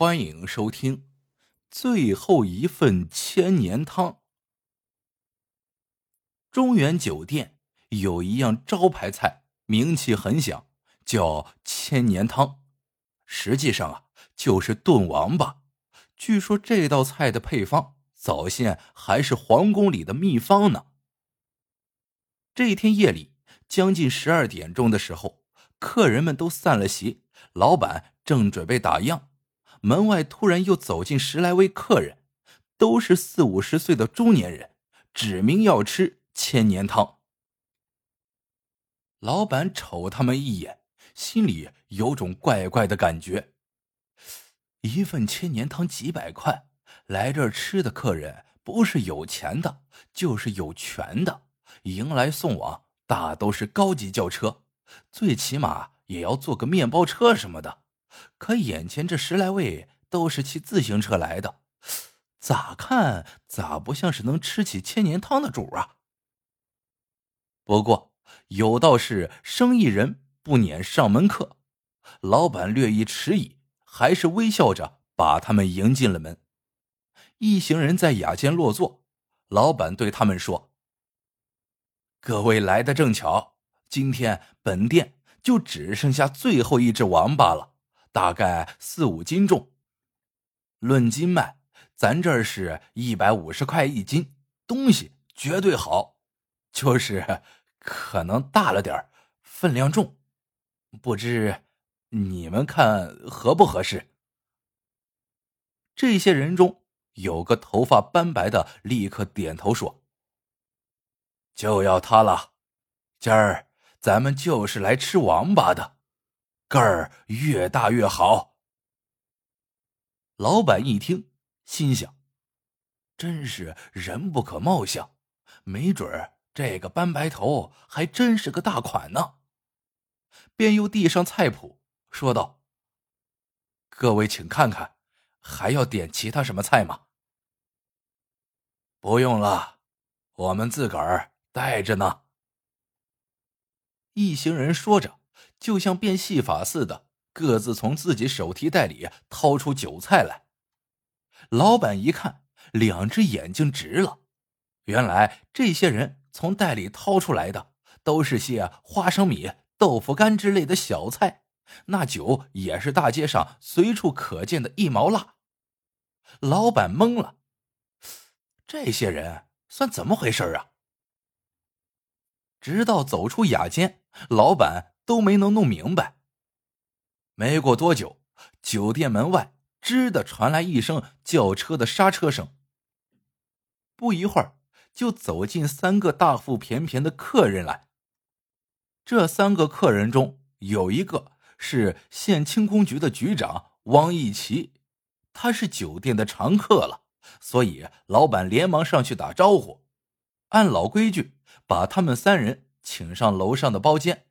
欢迎收听《最后一份千年汤》。中原酒店有一样招牌菜，名气很响，叫千年汤。实际上啊，就是炖王八。据说这道菜的配方早先还是皇宫里的秘方呢。这一天夜里，将近十二点钟的时候，客人们都散了席，老板正准备打烊。门外突然又走进十来位客人，都是四五十岁的中年人，指明要吃千年汤。老板瞅他们一眼，心里有种怪怪的感觉。一份千年汤几百块，来这儿吃的客人不是有钱的，就是有权的，迎来送往大都是高级轿车，最起码也要坐个面包车什么的。可眼前这十来位都是骑自行车来的，咋看咋不像是能吃起千年汤的主啊？不过有道是生意人不撵上门客，老板略一迟疑，还是微笑着把他们迎进了门。一行人在雅间落座，老板对他们说：“各位来的正巧，今天本店就只剩下最后一只王八了。”大概四五斤重，论斤卖，咱这儿是一百五十块一斤，东西绝对好，就是可能大了点分量重，不知你们看合不合适？这些人中有个头发斑白的，立刻点头说：“就要它了，今儿咱们就是来吃王八的。”个儿越大越好。老板一听，心想：“真是人不可貌相，没准儿这个斑白头还真是个大款呢。”便又递上菜谱，说道：“各位请看看，还要点其他什么菜吗？”“不用了，我们自个儿带着呢。”一行人说着。就像变戏法似的，各自从自己手提袋里掏出酒菜来。老板一看，两只眼睛直了。原来这些人从袋里掏出来的都是些花生米、豆腐干之类的小菜，那酒也是大街上随处可见的一毛辣。老板懵了，这些人算怎么回事啊？直到走出雅间，老板。都没能弄明白。没过多久，酒店门外“吱”的传来一声轿车的刹车声。不一会儿，就走进三个大腹便便的客人来。这三个客人中有一个是县清宫局的局长汪义奇，他是酒店的常客了，所以老板连忙上去打招呼，按老规矩把他们三人请上楼上的包间。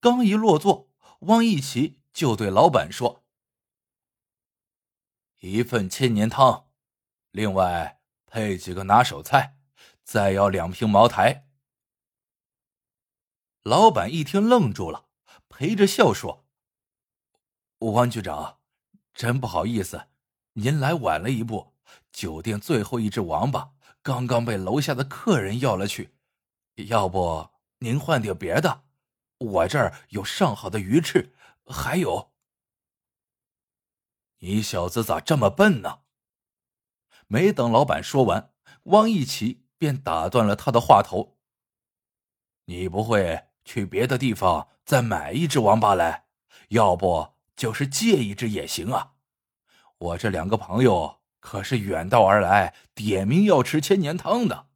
刚一落座，汪义奇就对老板说：“一份千年汤，另外配几个拿手菜，再要两瓶茅台。”老板一听愣住了，陪着笑说：“汪局长，真不好意思，您来晚了一步，酒店最后一只王八刚刚被楼下的客人要了去，要不您换点别的。”我这儿有上好的鱼翅，还有。你小子咋这么笨呢？没等老板说完，汪义奇便打断了他的话头。你不会去别的地方再买一只王八来？要不就是借一只也行啊。我这两个朋友可是远道而来，点名要吃千年汤的。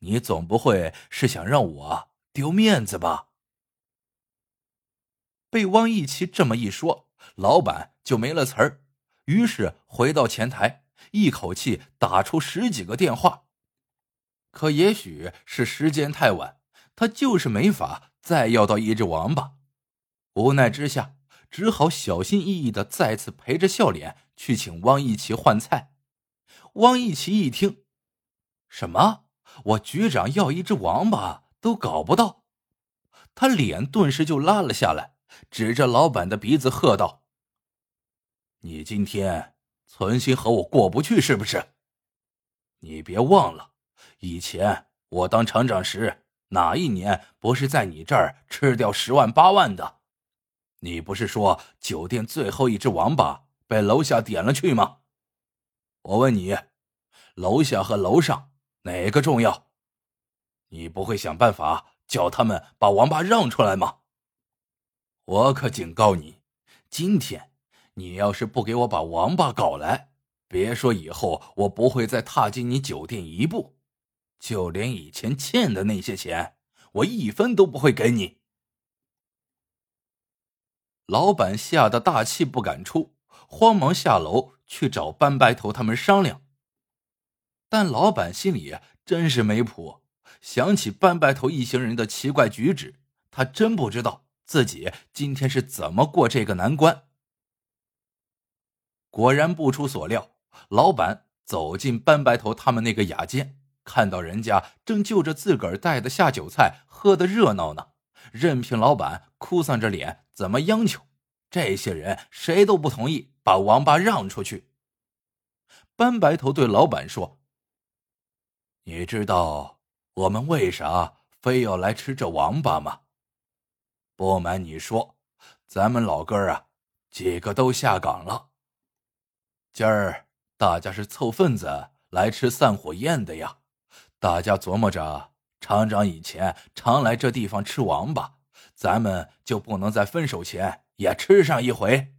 你总不会是想让我丢面子吧？被汪一奇这么一说，老板就没了词儿，于是回到前台，一口气打出十几个电话。可也许是时间太晚，他就是没法再要到一只王八。无奈之下，只好小心翼翼的再次陪着笑脸去请汪一奇换菜。汪一奇一听，什么？我局长要一只王八都搞不到，他脸顿时就拉了下来。指着老板的鼻子喝道：“你今天存心和我过不去是不是？你别忘了，以前我当厂长时，哪一年不是在你这儿吃掉十万八万的？你不是说酒店最后一只王八被楼下点了去吗？我问你，楼下和楼上哪个重要？你不会想办法叫他们把王八让出来吗？我可警告你，今天。你要是不给我把王八搞来，别说以后我不会再踏进你酒店一步，就连以前欠的那些钱，我一分都不会给你。老板吓得大气不敢出，慌忙下楼去找班白头他们商量。但老板心里真是没谱，想起班白头一行人的奇怪举止，他真不知道自己今天是怎么过这个难关。果然不出所料，老板走进班白头他们那个雅间，看到人家正就着自个儿带的下酒菜喝得热闹呢，任凭老板哭丧着脸怎么央求，这些人谁都不同意把王八让出去。班白头对老板说：“你知道我们为啥非要来吃这王八吗？不瞒你说，咱们老哥啊，几个都下岗了。”今儿大家是凑份子来吃散伙宴的呀！大家琢磨着，厂长以前常来这地方吃王八，咱们就不能在分手前也吃上一回？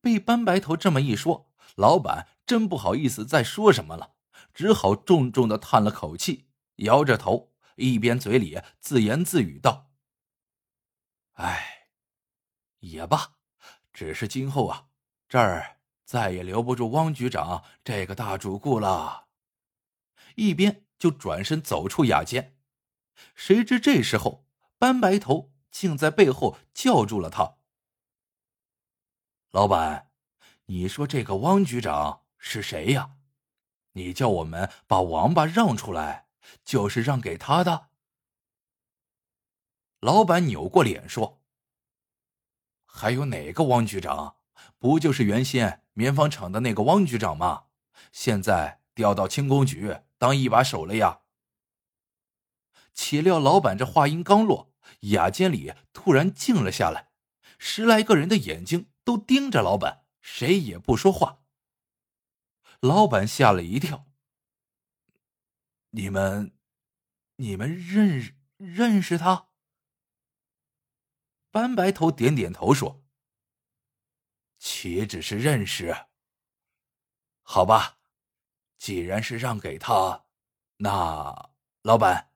被班白头这么一说，老板真不好意思再说什么了，只好重重的叹了口气，摇着头，一边嘴里自言自语道：“哎，也罢，只是今后啊。”这儿再也留不住汪局长这个大主顾了，一边就转身走出雅间。谁知这时候班白头竟在背后叫住了他：“老板，你说这个汪局长是谁呀？你叫我们把王八让出来，就是让给他的？”老板扭过脸说：“还有哪个汪局长？”不就是原先棉纺厂的那个汪局长吗？现在调到轻工局当一把手了呀。岂料老板这话音刚落，雅间里突然静了下来，十来个人的眼睛都盯着老板，谁也不说话。老板吓了一跳：“你们，你们认认识他？”班白头点点头说。岂止是认识？好吧，既然是让给他，那老板。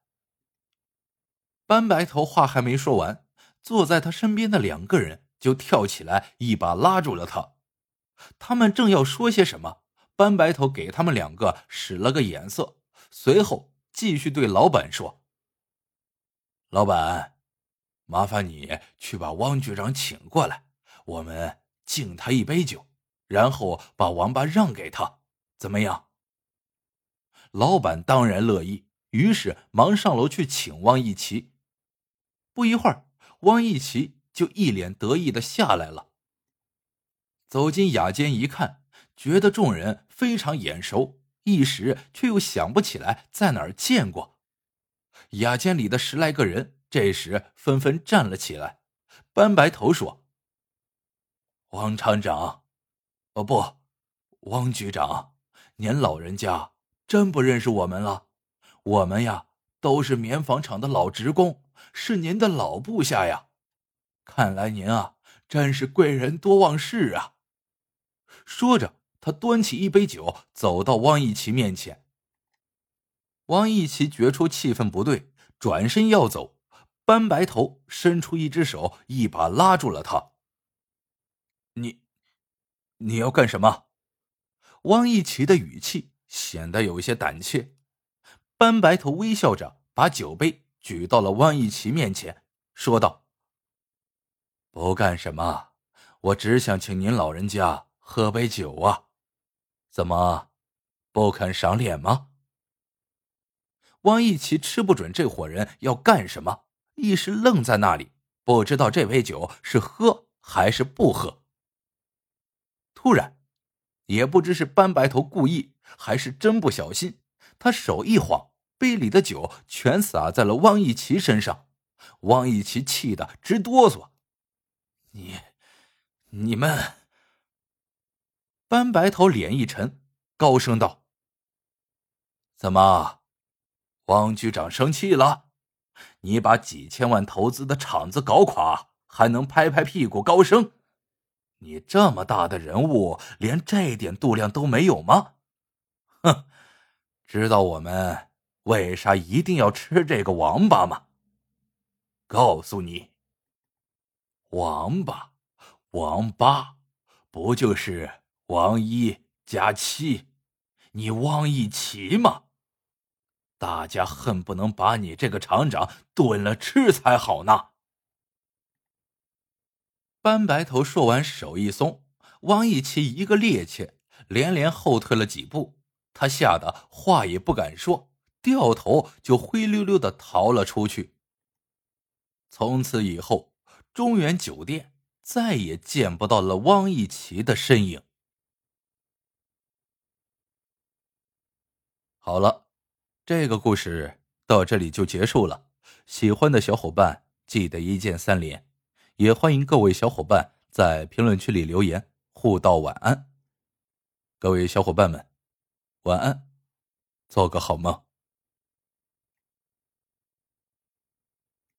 班白头话还没说完，坐在他身边的两个人就跳起来，一把拉住了他。他们正要说些什么，班白头给他们两个使了个眼色，随后继续对老板说：“老板，麻烦你去把汪局长请过来，我们。”敬他一杯酒，然后把王八让给他，怎么样？老板当然乐意，于是忙上楼去请汪一奇。不一会儿，汪一奇就一脸得意的下来了。走进雅间一看，觉得众人非常眼熟，一时却又想不起来在哪儿见过。雅间里的十来个人这时纷纷站了起来。班白头说。王厂长，哦不，汪局长，您老人家真不认识我们了？我们呀，都是棉纺厂的老职工，是您的老部下呀。看来您啊，真是贵人多忘事啊。说着，他端起一杯酒，走到汪一奇面前。汪一奇觉出气氛不对，转身要走，班白头伸出一只手，一把拉住了他。你，你要干什么？汪一奇的语气显得有些胆怯。班白头微笑着把酒杯举到了汪一奇面前，说道：“不干什么，我只想请您老人家喝杯酒啊，怎么，不肯赏脸吗？”汪一奇吃不准这伙人要干什么，一时愣在那里，不知道这杯酒是喝还是不喝。突然，也不知是班白头故意还是真不小心，他手一晃，杯里的酒全洒在了汪一奇身上。汪一奇气得直哆嗦：“你，你们！”班白头脸一沉，高声道：“怎么，汪局长生气了？你把几千万投资的厂子搞垮，还能拍拍屁股高升？你这么大的人物，连这点度量都没有吗？哼！知道我们为啥一定要吃这个王八吗？告诉你，王八，王八，不就是？”王一加七，你汪一奇吗？大家恨不能把你这个厂长炖了吃才好呢。班白头说完，手一松，汪一奇一个趔趄，连连后退了几步。他吓得话也不敢说，掉头就灰溜溜的逃了出去。从此以后，中原酒店再也见不到了汪一奇的身影。好了，这个故事到这里就结束了。喜欢的小伙伴记得一键三连，也欢迎各位小伙伴在评论区里留言互道晚安。各位小伙伴们，晚安，做个好梦。